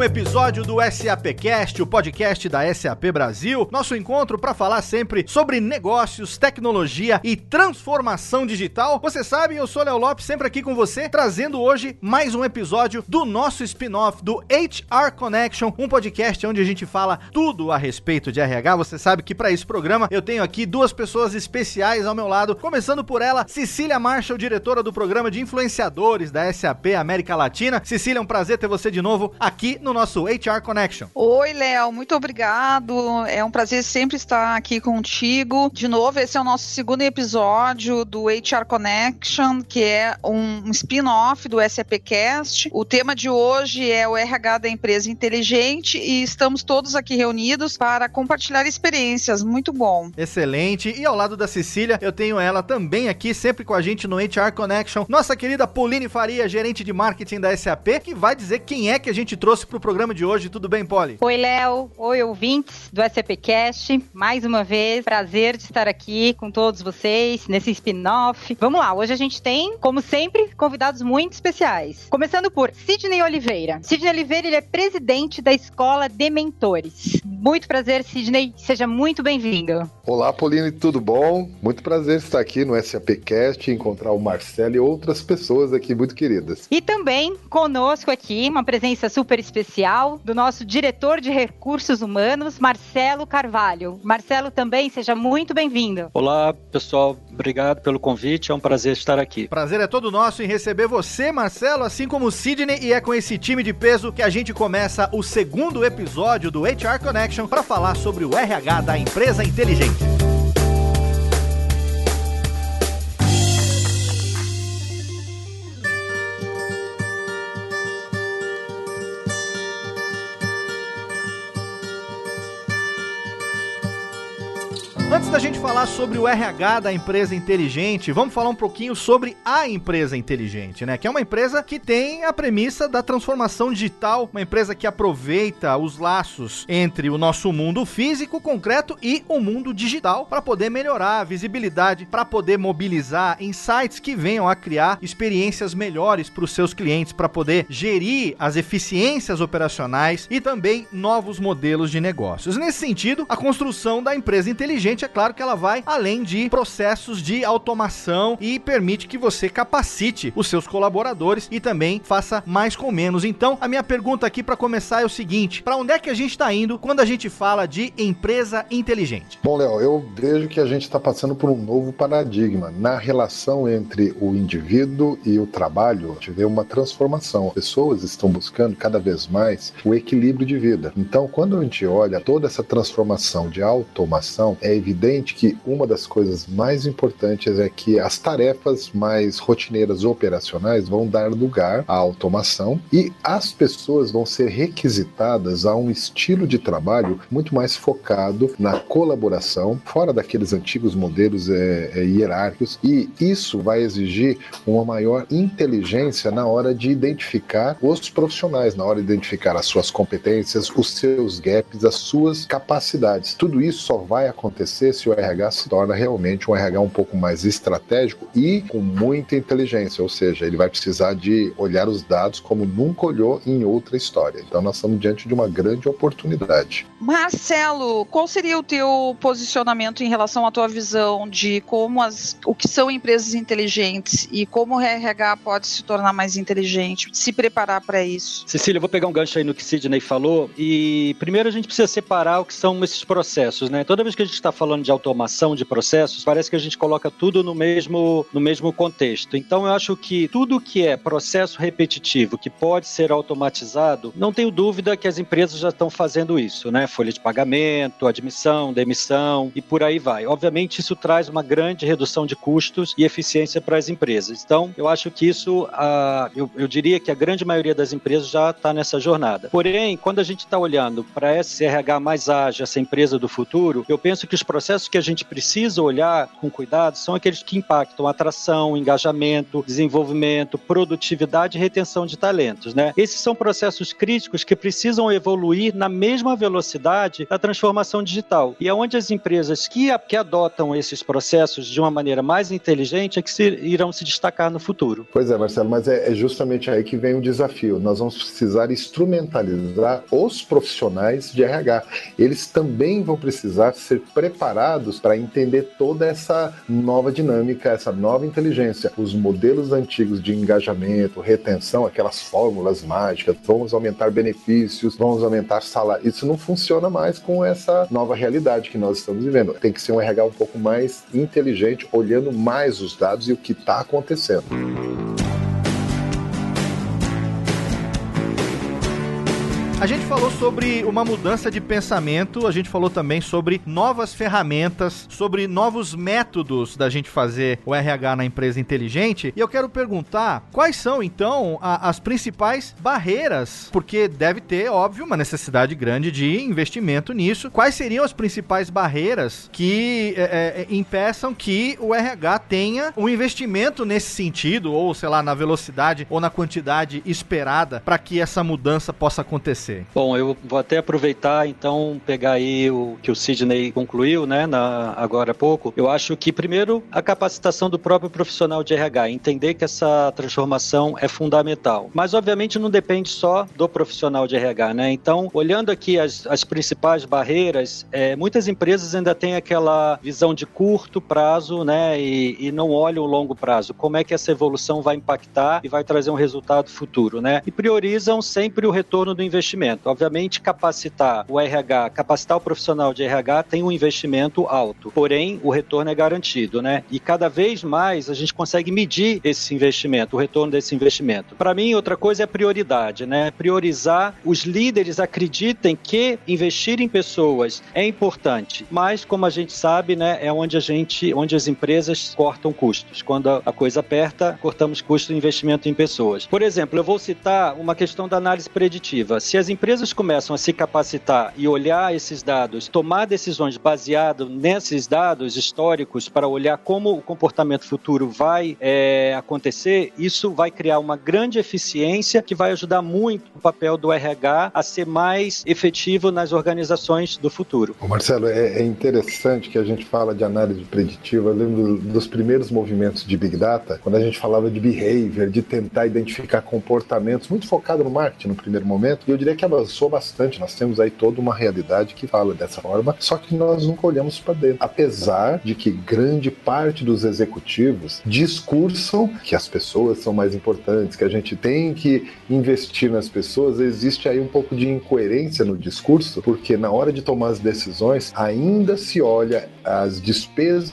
Um episódio do SAPcast, o podcast da SAP Brasil. Nosso encontro para falar sempre sobre negócios, tecnologia e transformação digital. Você sabe, eu sou Léo Lopes, sempre aqui com você, trazendo hoje mais um episódio do nosso spin-off do HR Connection, um podcast onde a gente fala tudo a respeito de RH. Você sabe que para esse programa eu tenho aqui duas pessoas especiais ao meu lado, começando por ela, Cecília Marshall, diretora do programa de influenciadores da SAP América Latina. Cecília, é um prazer ter você de novo aqui no nosso HR Connection. Oi, Léo, muito obrigado. É um prazer sempre estar aqui contigo. De novo, esse é o nosso segundo episódio do HR Connection, que é um spin-off do SAPcast. O tema de hoje é o RH da empresa inteligente e estamos todos aqui reunidos para compartilhar experiências. Muito bom. Excelente. E ao lado da Cecília, eu tenho ela também aqui, sempre com a gente no HR Connection, nossa querida Pauline Faria, gerente de marketing da SAP, que vai dizer quem é que a gente trouxe para o programa de hoje. Tudo bem, Polly? Oi, Léo. Oi, ouvintes do SAPcast. Mais uma vez, prazer de estar aqui com todos vocês nesse spin-off. Vamos lá, hoje a gente tem, como sempre, convidados muito especiais. Começando por Sidney Oliveira. Sidney Oliveira, ele é presidente da Escola de Mentores. Muito prazer, Sidney. Seja muito bem-vindo. Olá, Pauline, tudo bom? Muito prazer estar aqui no SAPcast, encontrar o Marcelo e outras pessoas aqui muito queridas. E também conosco aqui, uma presença super especial do nosso diretor de recursos humanos, Marcelo Carvalho. Marcelo também, seja muito bem-vindo. Olá, pessoal. Obrigado pelo convite. É um prazer estar aqui. Prazer é todo nosso em receber você, Marcelo, assim como o Sidney, e é com esse time de peso que a gente começa o segundo episódio do HR Connection para falar sobre o RH da empresa inteligente. Da gente falar sobre o RH da empresa inteligente, vamos falar um pouquinho sobre a empresa inteligente, né? Que é uma empresa que tem a premissa da transformação digital, uma empresa que aproveita os laços entre o nosso mundo físico, concreto e o mundo digital para poder melhorar a visibilidade, para poder mobilizar insights que venham a criar experiências melhores para os seus clientes, para poder gerir as eficiências operacionais e também novos modelos de negócios. Nesse sentido, a construção da empresa inteligente é claro que ela vai além de processos de automação e permite que você capacite os seus colaboradores e também faça mais com menos. Então, a minha pergunta aqui para começar é o seguinte: para onde é que a gente está indo quando a gente fala de empresa inteligente? Bom, Léo, eu vejo que a gente está passando por um novo paradigma na relação entre o indivíduo e o trabalho. Vê uma transformação. Pessoas estão buscando cada vez mais o equilíbrio de vida. Então, quando a gente olha toda essa transformação de automação, é evidente que uma das coisas mais importantes é que as tarefas mais rotineiras operacionais vão dar lugar à automação e as pessoas vão ser requisitadas a um estilo de trabalho muito mais focado na colaboração, fora daqueles antigos modelos é, é, hierárquicos, e isso vai exigir uma maior inteligência na hora de identificar os profissionais, na hora de identificar as suas competências, os seus gaps, as suas capacidades. Tudo isso só vai acontecer se o RH se torna realmente um RH um pouco mais estratégico e com muita inteligência, ou seja, ele vai precisar de olhar os dados como nunca olhou em outra história. Então nós estamos diante de uma grande oportunidade. Marcelo, qual seria o teu posicionamento em relação à tua visão de como as, o que são empresas inteligentes e como o RH pode se tornar mais inteligente, se preparar para isso? Cecília, eu vou pegar um gancho aí no que Sidney falou e primeiro a gente precisa separar o que são esses processos, né? Toda vez que a gente está falando de automação de processos, parece que a gente coloca tudo no mesmo, no mesmo contexto. Então eu acho que tudo que é processo repetitivo, que pode ser automatizado, não tenho dúvida que as empresas já estão fazendo isso, né? Folha de pagamento, admissão, demissão e por aí vai. Obviamente isso traz uma grande redução de custos e eficiência para as empresas. Então eu acho que isso, uh, eu, eu diria que a grande maioria das empresas já está nessa jornada. Porém, quando a gente está olhando para esse RH mais ágil, essa empresa do futuro, eu penso que os processos processos que a gente precisa olhar com cuidado são aqueles que impactam atração, engajamento, desenvolvimento, produtividade e retenção de talentos, né? Esses são processos críticos que precisam evoluir na mesma velocidade da transformação digital. E é onde as empresas que, que adotam esses processos de uma maneira mais inteligente é que se, irão se destacar no futuro. Pois é, Marcelo, mas é, é justamente aí que vem o desafio. Nós vamos precisar instrumentalizar os profissionais de RH. Eles também vão precisar ser preparados para entender toda essa nova dinâmica, essa nova inteligência. Os modelos antigos de engajamento, retenção, aquelas fórmulas mágicas, vamos aumentar benefícios, vamos aumentar salário. Isso não funciona mais com essa nova realidade que nós estamos vivendo. Tem que ser um RH um pouco mais inteligente, olhando mais os dados e o que está acontecendo. A gente falou sobre uma mudança de pensamento, a gente falou também sobre novas ferramentas, sobre novos métodos da gente fazer o RH na empresa inteligente. E eu quero perguntar quais são então a, as principais barreiras, porque deve ter, óbvio, uma necessidade grande de investimento nisso. Quais seriam as principais barreiras que é, é, impeçam que o RH tenha um investimento nesse sentido, ou sei lá, na velocidade ou na quantidade esperada para que essa mudança possa acontecer? Você? Bom, eu vou até aproveitar então pegar aí o que o Sidney concluiu, né, na, agora há pouco. Eu acho que primeiro a capacitação do próprio profissional de RH, entender que essa transformação é fundamental. Mas obviamente não depende só do profissional de RH, né? Então, olhando aqui as, as principais barreiras, é, muitas empresas ainda têm aquela visão de curto prazo, né, e, e não olham o longo prazo. Como é que essa evolução vai impactar e vai trazer um resultado futuro, né? E priorizam sempre o retorno do investimento investimento. Obviamente, capacitar o RH, capacitar o profissional de RH tem um investimento alto, porém o retorno é garantido, né? E cada vez mais a gente consegue medir esse investimento, o retorno desse investimento. Para mim, outra coisa é prioridade, né? Priorizar, os líderes acreditem que investir em pessoas é importante, mas como a gente sabe, né, é onde a gente, onde as empresas cortam custos. Quando a coisa aperta, cortamos custos de investimento em pessoas. Por exemplo, eu vou citar uma questão da análise preditiva. Se as empresas começam a se capacitar e olhar esses dados, tomar decisões baseadas nesses dados históricos para olhar como o comportamento futuro vai é, acontecer, isso vai criar uma grande eficiência que vai ajudar muito o papel do RH a ser mais efetivo nas organizações do futuro. Ô Marcelo, é, é interessante que a gente fala de análise preditiva. Eu lembro dos primeiros movimentos de Big Data, quando a gente falava de behavior, de tentar identificar comportamentos, muito focado no marketing no primeiro momento. E eu diria que avançou bastante. Nós temos aí toda uma realidade que fala dessa forma, só que nós nunca olhamos para dentro. Apesar de que grande parte dos executivos discursam que as pessoas são mais importantes, que a gente tem que investir nas pessoas, existe aí um pouco de incoerência no discurso, porque na hora de tomar as decisões ainda se olha as despesas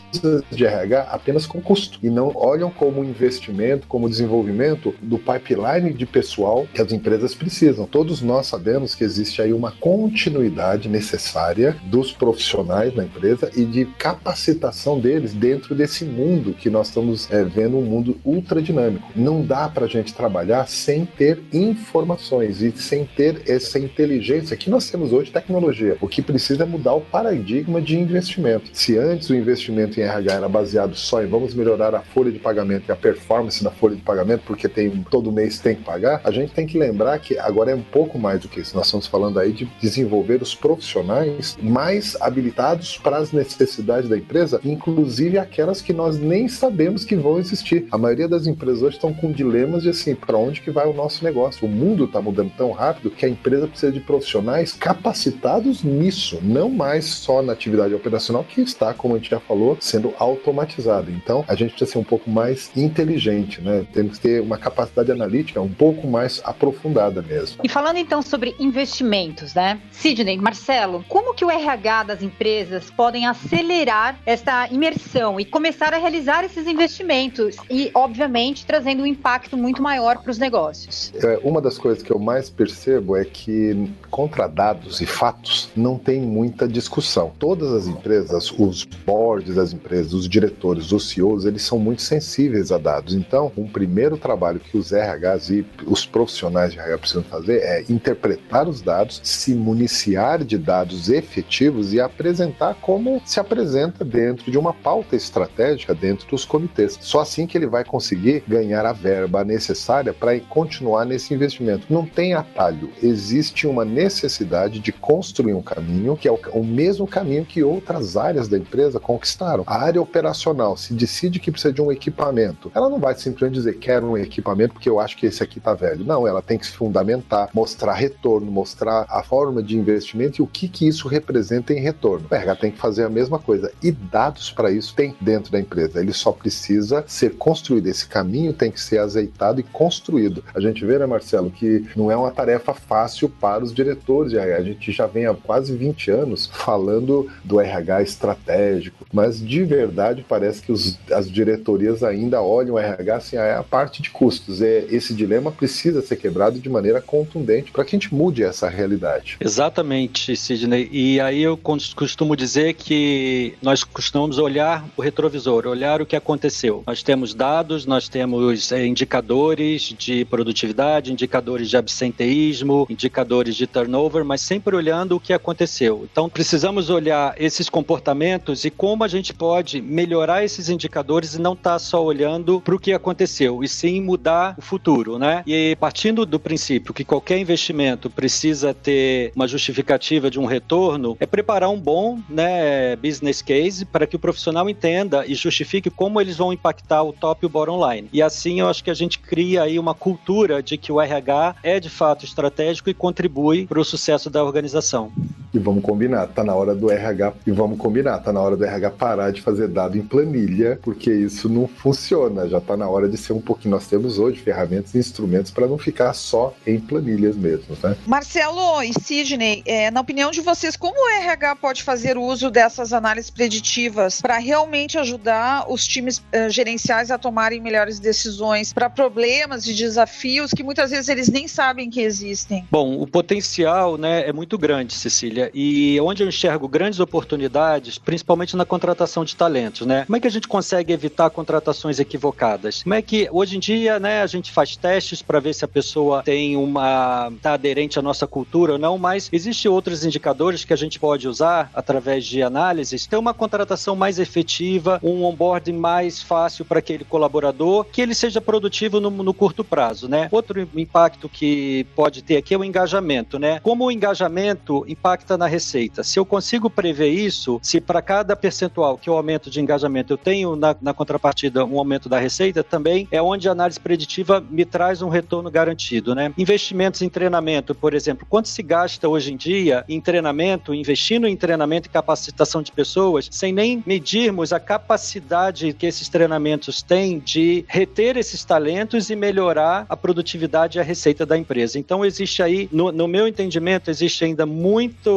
de RH apenas com custo e não olham como investimento, como desenvolvimento do pipeline de pessoal que as empresas precisam. Todos nós sabemos que existe aí uma continuidade necessária dos profissionais na empresa e de capacitação deles dentro desse mundo que nós estamos é, vendo um mundo ultra dinâmico. Não dá para a gente trabalhar sem ter informações e sem ter essa inteligência que nós temos hoje, tecnologia. O que precisa é mudar o paradigma de investimento. Se antes o investimento em RH era baseado só em vamos melhorar a folha de pagamento e a performance da folha de pagamento, porque tem todo mês tem que pagar, a gente tem que lembrar que agora é um pouco mais do que isso. Nós estamos falando aí de desenvolver os profissionais mais habilitados para as necessidades da empresa, inclusive aquelas que nós nem sabemos que vão existir. A maioria das empresas hoje estão com dilemas de assim, para onde que vai o nosso negócio? O mundo está mudando tão rápido que a empresa precisa de profissionais capacitados nisso, não mais só na atividade operacional que está, como a gente já falou, sendo automatizada. Então, a gente precisa ser um pouco mais inteligente, né? Temos que ter uma capacidade analítica um pouco mais aprofundada mesmo. E falando então sobre investimentos, né? Sidney, Marcelo, como que o RH das empresas podem acelerar esta imersão e começar a realizar esses investimentos e, obviamente, trazendo um impacto muito maior para os negócios? É, uma das coisas que eu mais percebo é que contra dados e fatos não tem muita discussão. Todas as empresas, os boards das empresas, os diretores, os CEOs, eles são muito sensíveis a dados. Então, um primeiro trabalho que os RHs e os profissionais de RH precisam fazer é interpretar interpretar os dados, se municiar de dados efetivos e apresentar como se apresenta dentro de uma pauta estratégica dentro dos comitês. Só assim que ele vai conseguir ganhar a verba necessária para continuar nesse investimento. Não tem atalho, existe uma necessidade de construir um caminho que é o, mesmo caminho que outras áreas da empresa conquistaram. A área operacional se decide que precisa de um equipamento. Ela não vai simplesmente dizer quero um equipamento porque eu acho que esse aqui está velho. Não, ela tem que se fundamentar, mostrar retorno, mostrar a forma de investimento e o que, que isso representa em retorno. O RH tem que fazer a mesma coisa. E dados para isso tem dentro da empresa. Ele só precisa ser construído. Esse caminho tem que ser azeitado e construído. A gente vê, né, Marcelo, que não é uma tarefa fácil para os diretores de RH. A gente já vem há quase 20 anos falando do RH estratégico, mas de verdade parece que os, as diretorias ainda olham o RH assim, ah, é a parte de custos. É, esse dilema precisa ser quebrado de maneira contundente para que gente mude essa realidade. Exatamente, Sidney. E aí eu costumo dizer que nós costumamos olhar o retrovisor, olhar o que aconteceu. Nós temos dados, nós temos é, indicadores de produtividade, indicadores de absenteísmo, indicadores de turnover, mas sempre olhando o que aconteceu. Então precisamos olhar esses comportamentos e como a gente pode melhorar esses indicadores e não estar tá só olhando para o que aconteceu, e sim mudar o futuro, né? E partindo do princípio que qualquer investimento precisa ter uma justificativa de um retorno, é preparar um bom né, business case para que o profissional entenda e justifique como eles vão impactar o top e o bottom line. E assim eu acho que a gente cria aí uma cultura de que o RH é de fato estratégico e contribui para o sucesso da organização. E vamos combinar, tá na hora do RH e vamos combinar, tá na hora do RH parar de fazer dado em planilha, porque isso não funciona, já tá na hora de ser um pouquinho nós temos hoje ferramentas e instrumentos para não ficar só em planilhas mesmo, né? Marcelo e Sidney, é, na opinião de vocês, como o RH pode fazer uso dessas análises preditivas para realmente ajudar os times uh, gerenciais a tomarem melhores decisões para problemas e desafios que muitas vezes eles nem sabem que existem? Bom, o potencial né, é muito grande, Cecília, e onde eu enxergo grandes oportunidades, principalmente na contratação de talentos, né? Como é que a gente consegue evitar contratações equivocadas? Como é que hoje em dia, né, a gente faz testes para ver se a pessoa tem uma tá aderente à nossa cultura ou não, mas existem outros indicadores que a gente pode usar através de análises, ter uma contratação mais efetiva, um onboarding mais fácil para aquele colaborador, que ele seja produtivo no, no curto prazo, né? Outro impacto que pode ter aqui é o engajamento, né? Como o engajamento impacta na receita? Se eu consigo prever isso, se para cada percentual que eu aumento de engajamento eu tenho na, na contrapartida um aumento da receita, também é onde a análise preditiva me traz um retorno garantido, né? Investimentos em treinamento, por exemplo, quanto se gasta hoje em dia em treinamento, investindo em treinamento e capacitação de pessoas, sem nem medirmos a capacidade que esses treinamentos têm de reter esses talentos e melhorar a produtividade e a receita da empresa. Então existe aí, no, no meu entendimento, existe ainda muito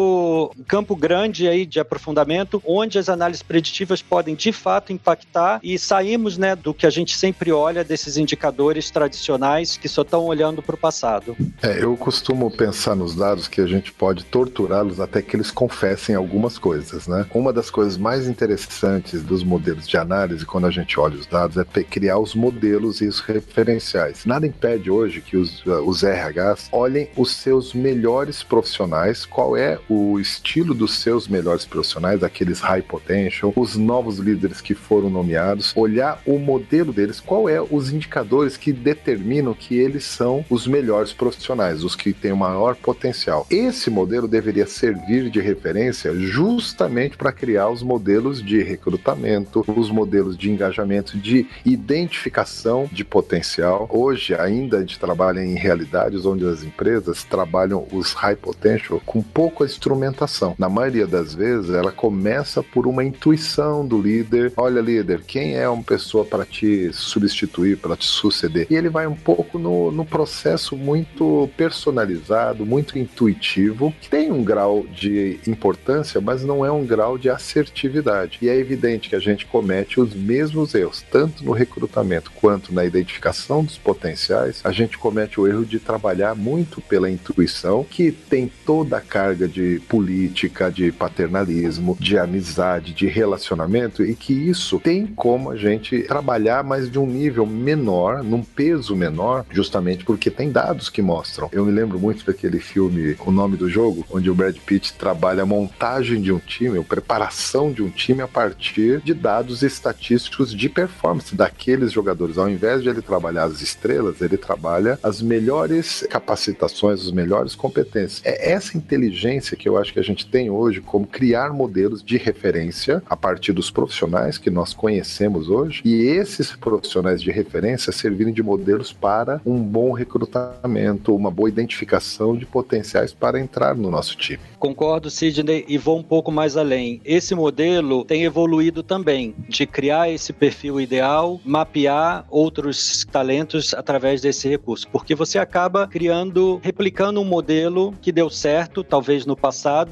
campo grande aí de aprofundamento, onde as análises preditivas podem de fato impactar e saímos, né, do que a gente sempre olha desses indicadores tradicionais que só estão olhando para o passado. É, eu costumo pensar nos dados que a gente pode torturá-los até que eles confessem algumas coisas, né? Uma das coisas mais interessantes dos modelos de análise, quando a gente olha os dados, é criar os modelos e os referenciais. Nada impede hoje que os, uh, os RHs olhem os seus melhores profissionais, qual é o estilo dos seus melhores profissionais, aqueles high potential, os novos líderes que foram nomeados, olhar o modelo deles, qual é os indicadores que determinam que eles são os melhores profissionais, os que têm o maior potencial. Esse modelo deveria servir de referência justamente para criar os modelos de recrutamento, os modelos de engajamento, de identificação de potencial. Hoje ainda a gente trabalha em realidades onde as empresas trabalham os high potential com pouca instrumentação. Na maioria das vezes, ela começa por uma intuição do líder. Olha, líder, quem é uma pessoa para te substituir, para te suceder? E ele vai um pouco no, no processo muito personalizado, muito intuitivo, que tem um grau de importância, mas não é um grau de assertividade. E é evidente que a gente comete os mesmos erros, tanto no recrutamento quanto na identificação dos potenciais. A gente comete o erro de trabalhar muito pela intuição, que tem toda a carga de política, de paternalismo, de amizade, de relacionamento e que isso tem como a gente trabalhar mais de um nível menor, num peso menor, justamente porque tem dados que mostram. Eu me lembro muito daquele filme O Nome do Jogo, onde o Brad Pitt trabalha a montagem de um time, a preparação de um time a partir de dados estatísticos de performance daqueles jogadores. Ao invés de ele trabalhar as estrelas, ele trabalha as melhores capacitações, as melhores competências. É essa inteligência que eu acho que a gente tem hoje como criar modelos de referência a partir dos profissionais que nós conhecemos hoje e esses profissionais de referência servirem de modelos para um bom recrutamento, uma boa identificação de potenciais para entrar no nosso time. Concordo, Sidney, e vou um pouco mais além. Esse modelo tem evoluído também, de criar esse perfil ideal, mapear outros talentos através desse recurso, porque você acaba criando, replicando um modelo que deu certo, talvez no passado,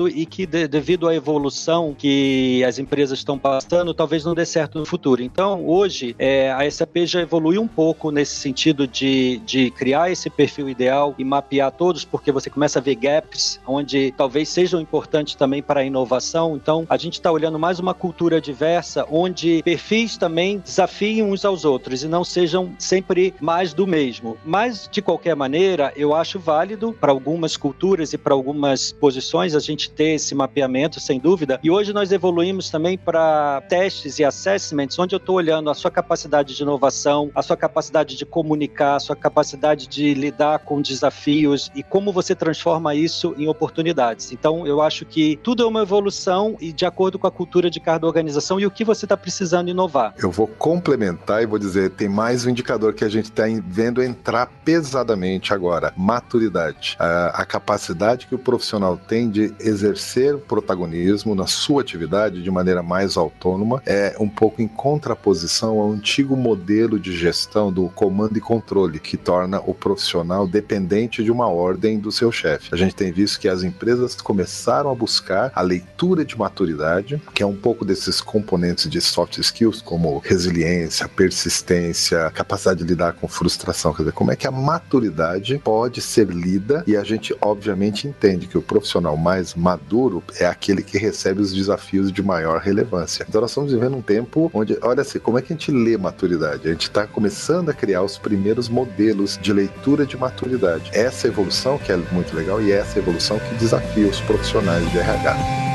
e que de, devido à evolução que as empresas estão passando, talvez não dê certo no futuro. Então, hoje, é, a SAP já evoluiu um pouco nesse sentido de, de criar esse perfil ideal e mapear todos, porque você começa a ver gaps onde talvez sejam importantes também para a inovação. Então, a gente está olhando mais uma cultura diversa, onde perfis também desafiem uns aos outros e não sejam sempre mais do mesmo. Mas, de qualquer maneira, eu acho válido para algumas culturas e para algumas posições a gente ter esse mapeamento, sem dúvida. E hoje nós evoluímos também para testes e assessments, onde eu estou olhando a sua capacidade de inovação, a sua capacidade de comunicar, a sua capacidade de lidar com desafios e como você transforma isso em oportunidades. Então, eu acho que tudo é uma evolução e de acordo com a cultura de cada organização e o que você está precisando inovar. Eu vou complementar e vou dizer, tem mais um indicador que a gente está vendo entrar pesadamente agora, maturidade. A, a capacidade que o profissional tem de exercer protagonismo na sua atividade de maneira mais autônoma é um pouco em contraposição ao antigo modelo de gestão do comando e controle, que torna o profissional dependente de uma ordem do seu chefe. A gente tem visto que as empresas começaram a buscar a leitura de maturidade, que é um pouco desses componentes de soft skills, como resiliência, persistência, capacidade de lidar com frustração. Quer dizer, como é que a maturidade pode ser lida e a gente, obviamente, entende que o profissional mais maduro é aquele que recebe os desafios de maior relevância. Então, nós estamos vivendo um tempo onde, olha assim, como é que a gente lê maturidade? A gente está começando a criar os primeiros modelos de leitura de maturidade. Essa evolução que é muito legal e essa evolução que desafia os profissionais de RH.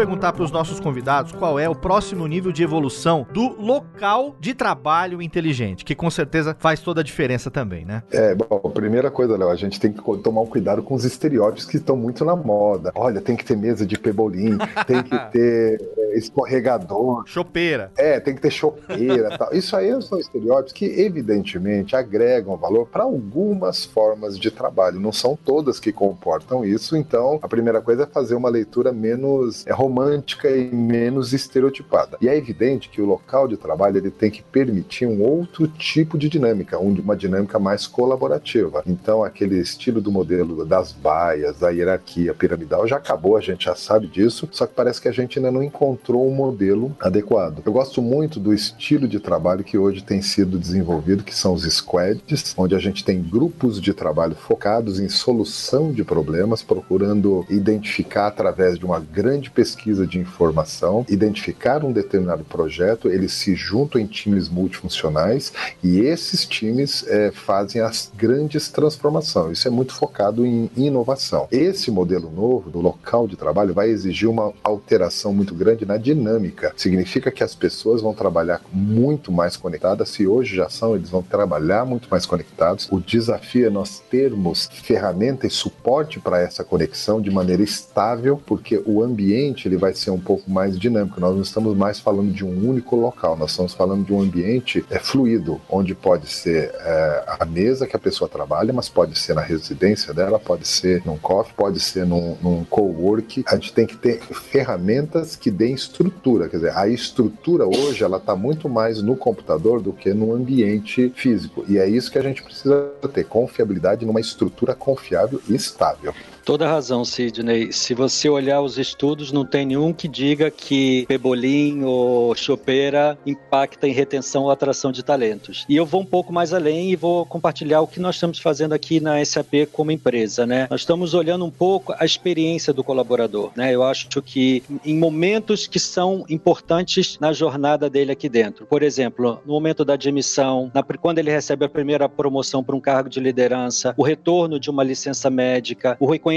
Perguntar para os nossos convidados qual é o próximo nível de evolução do local de trabalho inteligente, que com certeza faz toda a diferença também, né? É, bom, primeira coisa, Léo, a gente tem que tomar um cuidado com os estereótipos que estão muito na moda. Olha, tem que ter mesa de pebolim, tem que ter é, escorregador. Chopeira. É, tem que ter chopeira tal. Isso aí são estereótipos que, evidentemente, agregam valor para algumas formas de trabalho. Não são todas que comportam isso, então a primeira coisa é fazer uma leitura menos menos é, romântica e menos estereotipada. E é evidente que o local de trabalho ele tem que permitir um outro tipo de dinâmica, uma dinâmica mais colaborativa. Então, aquele estilo do modelo das baias, da hierarquia piramidal já acabou, a gente já sabe disso, só que parece que a gente ainda não encontrou um modelo adequado. Eu gosto muito do estilo de trabalho que hoje tem sido desenvolvido, que são os squads, onde a gente tem grupos de trabalho focados em solução de problemas, procurando identificar através de uma grande grande pesquisa de informação, identificar um determinado projeto, eles se juntam em times multifuncionais e esses times é, fazem as grandes transformações. Isso é muito focado em inovação. Esse modelo novo do local de trabalho vai exigir uma alteração muito grande na dinâmica. Significa que as pessoas vão trabalhar muito mais conectadas. Se hoje já são, eles vão trabalhar muito mais conectados. O desafio é nós termos ferramenta e suporte para essa conexão de maneira estável, porque o ambiente ambiente ele vai ser um pouco mais dinâmico. Nós não estamos mais falando de um único local, nós estamos falando de um ambiente é, fluido, onde pode ser é, a mesa que a pessoa trabalha, mas pode ser na residência dela, pode ser num coffee, pode ser num, num co-work. A gente tem que ter ferramentas que deem estrutura. Quer dizer, a estrutura hoje ela está muito mais no computador do que no ambiente físico. E é isso que a gente precisa ter, confiabilidade numa estrutura confiável e estável. Toda razão, Sidney. Se você olhar os estudos, não tem nenhum que diga que pebolim ou chopeira impacta em retenção ou atração de talentos. E eu vou um pouco mais além e vou compartilhar o que nós estamos fazendo aqui na SAP como empresa, né? Nós estamos olhando um pouco a experiência do colaborador, né? Eu acho que em momentos que são importantes na jornada dele aqui dentro. Por exemplo, no momento da admissão, na, quando ele recebe a primeira promoção para um cargo de liderança, o retorno de uma licença médica, o reconhecimento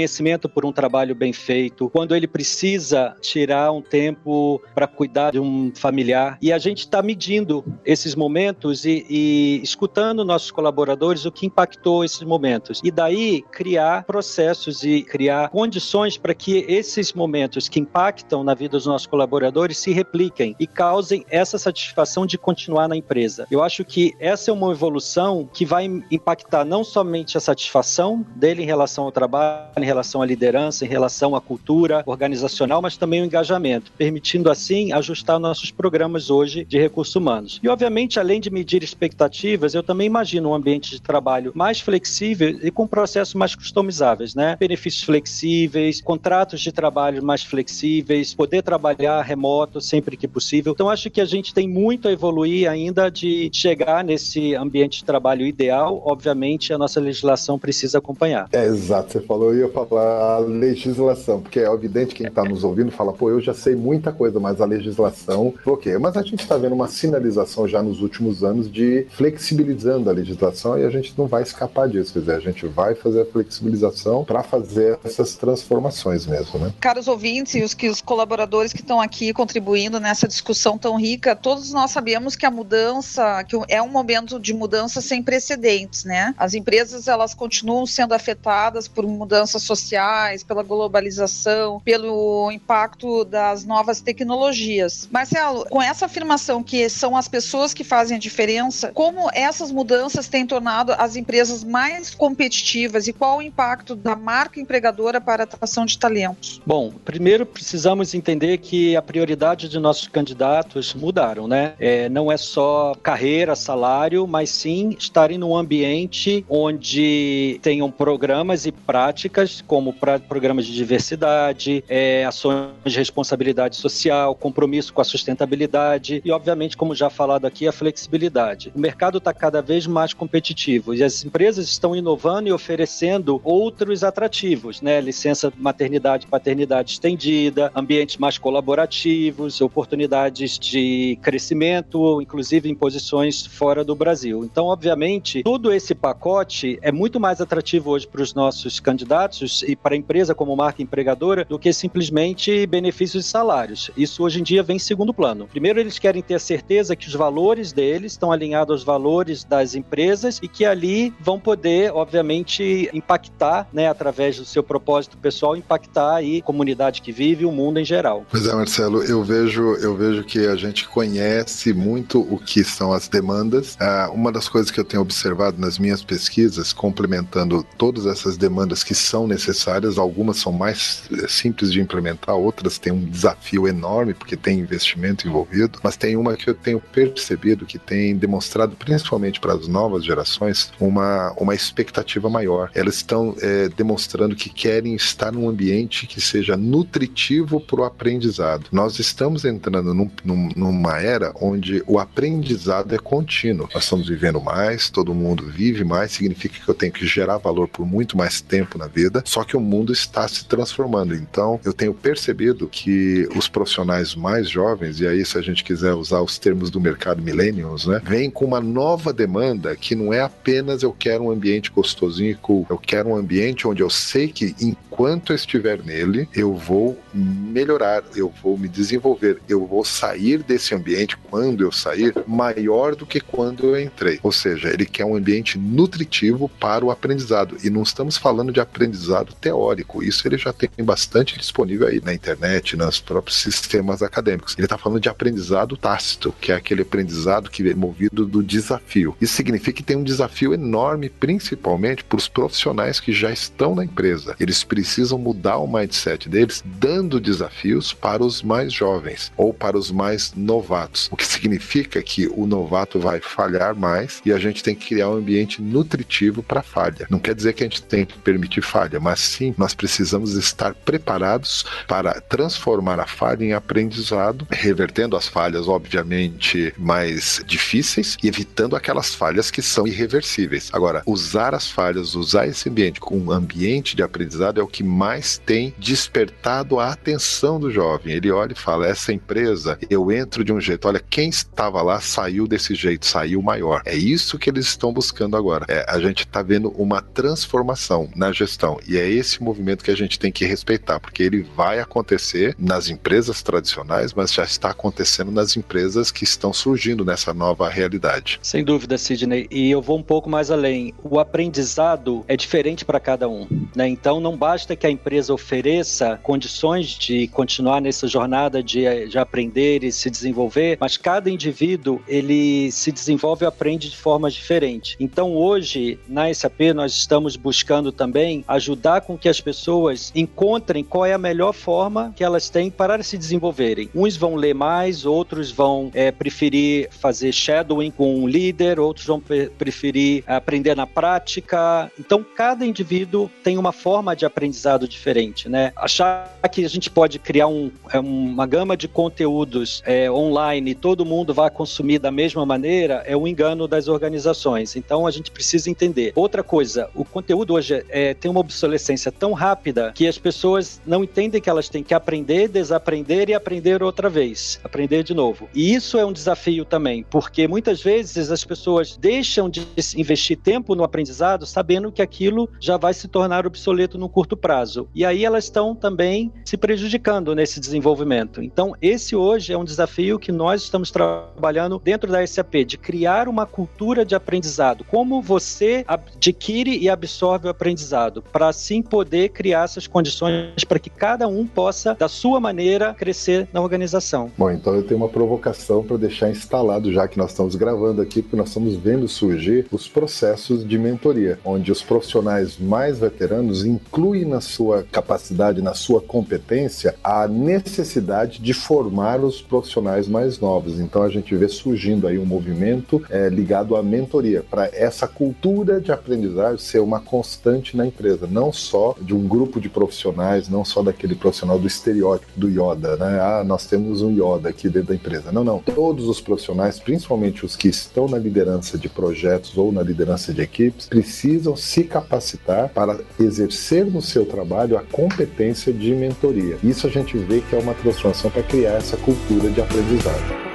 por um trabalho bem feito, quando ele precisa tirar um tempo para cuidar de um familiar. E a gente está medindo esses momentos e, e escutando nossos colaboradores o que impactou esses momentos. E daí criar processos e criar condições para que esses momentos que impactam na vida dos nossos colaboradores se repliquem e causem essa satisfação de continuar na empresa. Eu acho que essa é uma evolução que vai impactar não somente a satisfação dele em relação ao trabalho, em relação à liderança, em relação à cultura organizacional, mas também o engajamento, permitindo assim ajustar nossos programas hoje de recursos humanos. E obviamente, além de medir expectativas, eu também imagino um ambiente de trabalho mais flexível e com processos mais customizáveis, né? Benefícios flexíveis, contratos de trabalho mais flexíveis, poder trabalhar remoto sempre que possível. Então, acho que a gente tem muito a evoluir ainda de chegar nesse ambiente de trabalho ideal. Obviamente, a nossa legislação precisa acompanhar. É exato, você falou, eu ia falar a legislação, porque é evidente quem está nos ouvindo fala, pô, eu já sei muita coisa, mas a legislação, ok. Mas a gente está vendo uma sinalização já nos últimos anos de flexibilizando a legislação e a gente não vai escapar disso, quer dizer, a gente vai fazer a flexibilização para fazer essas transformações mesmo, né? Caros ouvintes e os que os colaboradores que estão aqui contribuindo nessa discussão tão rica, todos nós sabemos que a mudança, que é um momento de mudança sem precedentes, né? As empresas elas continuam sendo afetadas por mudanças sociais, pela globalização, pelo impacto das novas tecnologias. Marcelo, com essa afirmação que são as pessoas que fazem a diferença, como essas mudanças têm tornado as empresas mais competitivas e qual o impacto da marca empregadora para a atração de talentos? Bom, primeiro precisamos entender que a prioridade de nossos candidatos mudaram, né? É, não é só carreira, salário, mas sim estarem num ambiente onde tenham programas e práticas, como pra, programas de diversidade, é, ações de responsabilidade social, compromisso com a sustentabilidade e, obviamente, como já falado aqui, a flexibilidade. O mercado está cada vez mais competitivo e as empresas estão inovando e oferecendo outros atrativos, né? Licença maternidade, paternidade estendida, ambientes mais colaborativos, oportunidades de crescimento, inclusive em posições fora do Brasil. Então, obviamente, todo esse pacote é muito mais atrativo hoje para os nossos candidatos e para a empresa como marca empregadora do que simplesmente benefícios e salários. Isso hoje em dia vem em segundo plano. Primeiro, eles querem ter a certeza que os valores deles estão alinhados aos valores das empresas e que ali vão poder, obviamente, impactar, né, através do seu propósito pessoal, impactar aí a comunidade que vive e o mundo em geral. Pois é, Marcelo, eu vejo, eu vejo que a gente conhece muito o que são as demandas. Ah, uma das coisas que eu tenho observado nas minhas pesquisas, complementando todas essas demandas que são necessárias, algumas são mais eh, simples de implementar, outras têm um desafio enorme porque tem investimento envolvido, mas tem uma que eu tenho percebido que tem demonstrado, principalmente para as novas gerações, uma, uma expectativa maior. Elas estão é, demonstrando que querem estar num ambiente que seja nutritivo para o aprendizado. Nós estamos entrando num, num, numa era onde o aprendizado é contínuo. Nós estamos vivendo mais, todo mundo vive mais, significa que eu tenho que gerar valor por muito mais tempo na vida, só que o mundo está se transformando. Então, eu tenho percebido que os profissionais mais jovens, e aí se a gente quiser usar os termos do mercado millennials, né, vem com uma nova demanda que não é apenas eu quero um ambiente gostosinho e cool, eu quero um ambiente onde eu sei que enquanto eu estiver nele, eu vou melhorar, eu vou me desenvolver, eu vou sair desse ambiente quando eu sair maior do que quando eu entrei. Ou seja, ele quer um ambiente nutritivo para o aprendizado. E não estamos falando de aprendizado teórico, isso ele já tem bastante disponível aí na internet, nos próprios sistemas acadêmicos. Ele está falando de aprendizado tácito, que é aquele aprendizado que é movido do desafio. Isso significa que tem um desafio enorme, principalmente para os profissionais que já estão na empresa. Eles precisam mudar o mindset deles, dando desafios para os mais jovens ou para os mais novatos. O que significa que o novato vai falhar mais e a gente tem que criar um ambiente nutritivo para falha. Não quer dizer que a gente tem que permitir falha, falha, mas sim nós precisamos estar preparados para transformar a falha em aprendizado, revertendo as falhas, obviamente, mais difíceis e evitando aquelas falhas que são irreversíveis. Agora, usar as falhas, usar esse ambiente com um ambiente de aprendizado é o que mais tem despertado a atenção do jovem. Ele olha e fala: essa empresa, eu entro de um jeito, olha, quem estava lá saiu desse jeito, saiu maior. É isso que eles estão buscando agora. É, a gente está vendo uma transformação na gestão e é esse movimento que a gente tem que respeitar, porque ele vai acontecer nas empresas tradicionais, mas já está acontecendo nas empresas que estão surgindo nessa nova realidade. Sem dúvida, Sidney. E eu vou um pouco mais além. O aprendizado é diferente para cada um. Né? Então, não basta que a empresa ofereça condições de continuar nessa jornada de, de aprender e se desenvolver, mas cada indivíduo ele se desenvolve e aprende de formas diferentes. Então, hoje, na SAP, nós estamos buscando também ajudar com que as pessoas encontrem qual é a melhor forma que elas têm para se desenvolverem. Uns vão ler mais, outros vão é, preferir fazer shadowing com um líder, outros vão preferir aprender na prática. Então, cada indivíduo tem uma forma de aprendizado diferente, né? Achar que a gente pode criar um, é, uma gama de conteúdos é, online e todo mundo vai consumir da mesma maneira é um engano das organizações. Então, a gente precisa entender. Outra coisa, o conteúdo hoje é, tem uma obsolescência tão rápida que as pessoas não entendem que elas têm que aprender, desaprender e aprender outra vez, aprender de novo. E isso é um desafio também, porque muitas vezes as pessoas deixam de investir tempo no aprendizado sabendo que aquilo já vai se tornar obsoleto no curto prazo. E aí elas estão também se prejudicando nesse desenvolvimento. Então, esse hoje é um desafio que nós estamos trabalhando dentro da SAP, de criar uma cultura de aprendizado. Como você adquire e absorve o aprendizado, para assim poder criar essas condições para que cada um possa, da sua maneira, crescer na organização. Bom, então eu tenho uma provocação para deixar instalado, já que nós estamos gravando aqui, porque nós estamos vendo surgir os processos de mentoria, onde os profissionais mais veteranos incluem na sua capacidade, na sua competência, a necessidade de formar os profissionais mais novos. Então a gente vê surgindo aí um movimento é, ligado à mentoria, para essa cultura de aprendizagem ser uma constante na empresa, não só de um grupo de profissionais, não só daquele profissional do estereótipo do Yoda, né? Ah, nós temos um Yoda aqui dentro da empresa. Não, não. Todos os profissionais, principalmente os que estão na liderança de projetos ou na liderança de equipes, precisam se capacitar para exercer no seu trabalho a competência de mentoria. Isso a gente vê que é uma transformação para criar essa cultura de aprendizagem.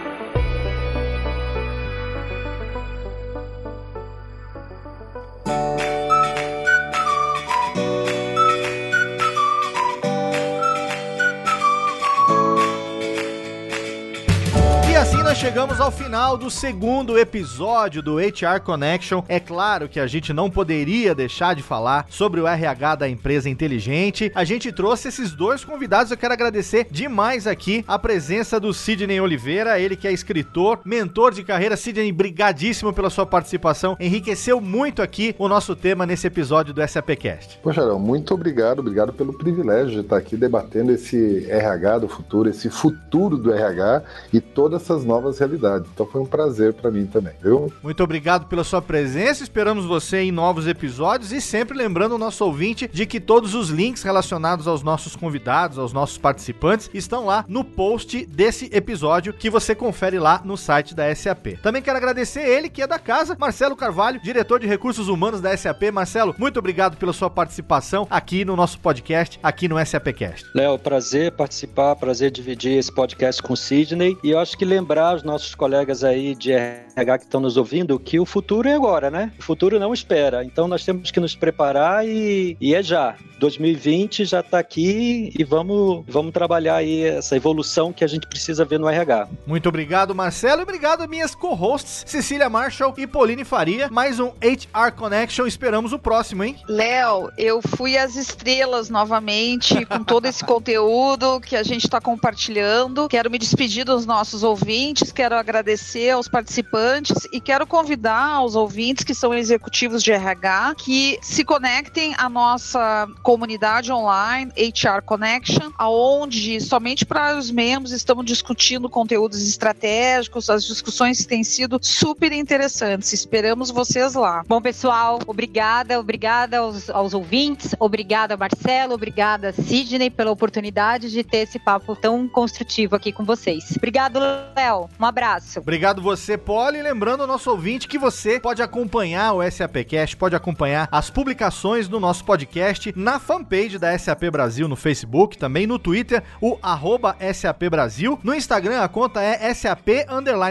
Final do segundo episódio do HR Connection. É claro que a gente não poderia deixar de falar sobre o RH da empresa inteligente. A gente trouxe esses dois convidados. Eu quero agradecer demais aqui a presença do Sidney Oliveira, ele que é escritor, mentor de carreira. Sidney, brigadíssimo pela sua participação. Enriqueceu muito aqui o nosso tema nesse episódio do SAPcast. Poxa, Arão, muito obrigado. Obrigado pelo privilégio de estar aqui debatendo esse RH do futuro, esse futuro do RH e todas essas novas novas realidades. Então foi um prazer para mim também, viu? Muito obrigado pela sua presença. Esperamos você em novos episódios e sempre lembrando o nosso ouvinte de que todos os links relacionados aos nossos convidados, aos nossos participantes, estão lá no post desse episódio que você confere lá no site da SAP. Também quero agradecer ele que é da casa, Marcelo Carvalho, diretor de recursos humanos da SAP. Marcelo, muito obrigado pela sua participação aqui no nosso podcast, aqui no SAPcast. Léo, prazer participar, prazer dividir esse podcast com o Sidney e eu acho que lembrar os nossos colegas aí de RH que estão nos ouvindo que o futuro é agora, né? O futuro não espera. Então nós temos que nos preparar e, e é já. 2020 já está aqui e vamos, vamos trabalhar aí essa evolução que a gente precisa ver no RH. Muito obrigado, Marcelo, e obrigado minhas co-hosts, Cecília Marshall e Pauline Faria. Mais um HR Connection, esperamos o próximo, hein? Léo, eu fui às estrelas novamente com todo esse conteúdo que a gente está compartilhando. Quero me despedir dos nossos ouvintes, quero agradecer aos participantes e quero convidar os ouvintes que são executivos de RH que se conectem à nossa comunidade online HR Connection, aonde somente para os membros estamos discutindo conteúdos estratégicos, as discussões têm sido super interessantes. Esperamos vocês lá. Bom, pessoal, obrigada, obrigada aos, aos ouvintes, obrigada Marcelo, obrigada Sidney pela oportunidade de ter esse papo tão construtivo aqui com vocês. Obrigado, Léo. Um abraço. Obrigado você, Poli. Lembrando ao nosso ouvinte que você pode acompanhar o SAPcast, pode acompanhar as publicações do nosso podcast na fanpage da SAP Brasil no Facebook, também no Twitter, o arroba SAP Brasil. No Instagram, a conta é SAP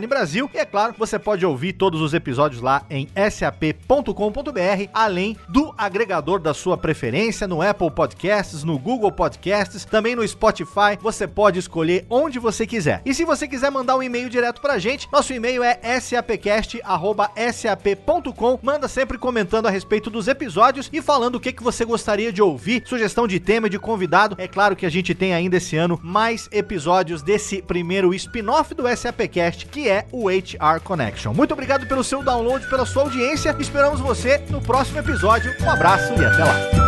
Brasil. E é claro, você pode ouvir todos os episódios lá em sap.com.br, além do agregador da sua preferência no Apple Podcasts, no Google Podcasts, também no Spotify. Você pode escolher onde você quiser. E se você quiser mandar um e-mail direto pra gente, nosso e-mail é sapcast@sap.com. Manda sempre comentando a respeito dos episódios e falando o que que você gostaria de ouvir, sugestão de tema e de convidado. É claro que a gente tem ainda esse ano mais episódios desse primeiro spin-off do SAPcast, que é o HR Connection. Muito obrigado pelo seu download, pela sua audiência. Esperamos você no próximo episódio. Um abraço e até lá.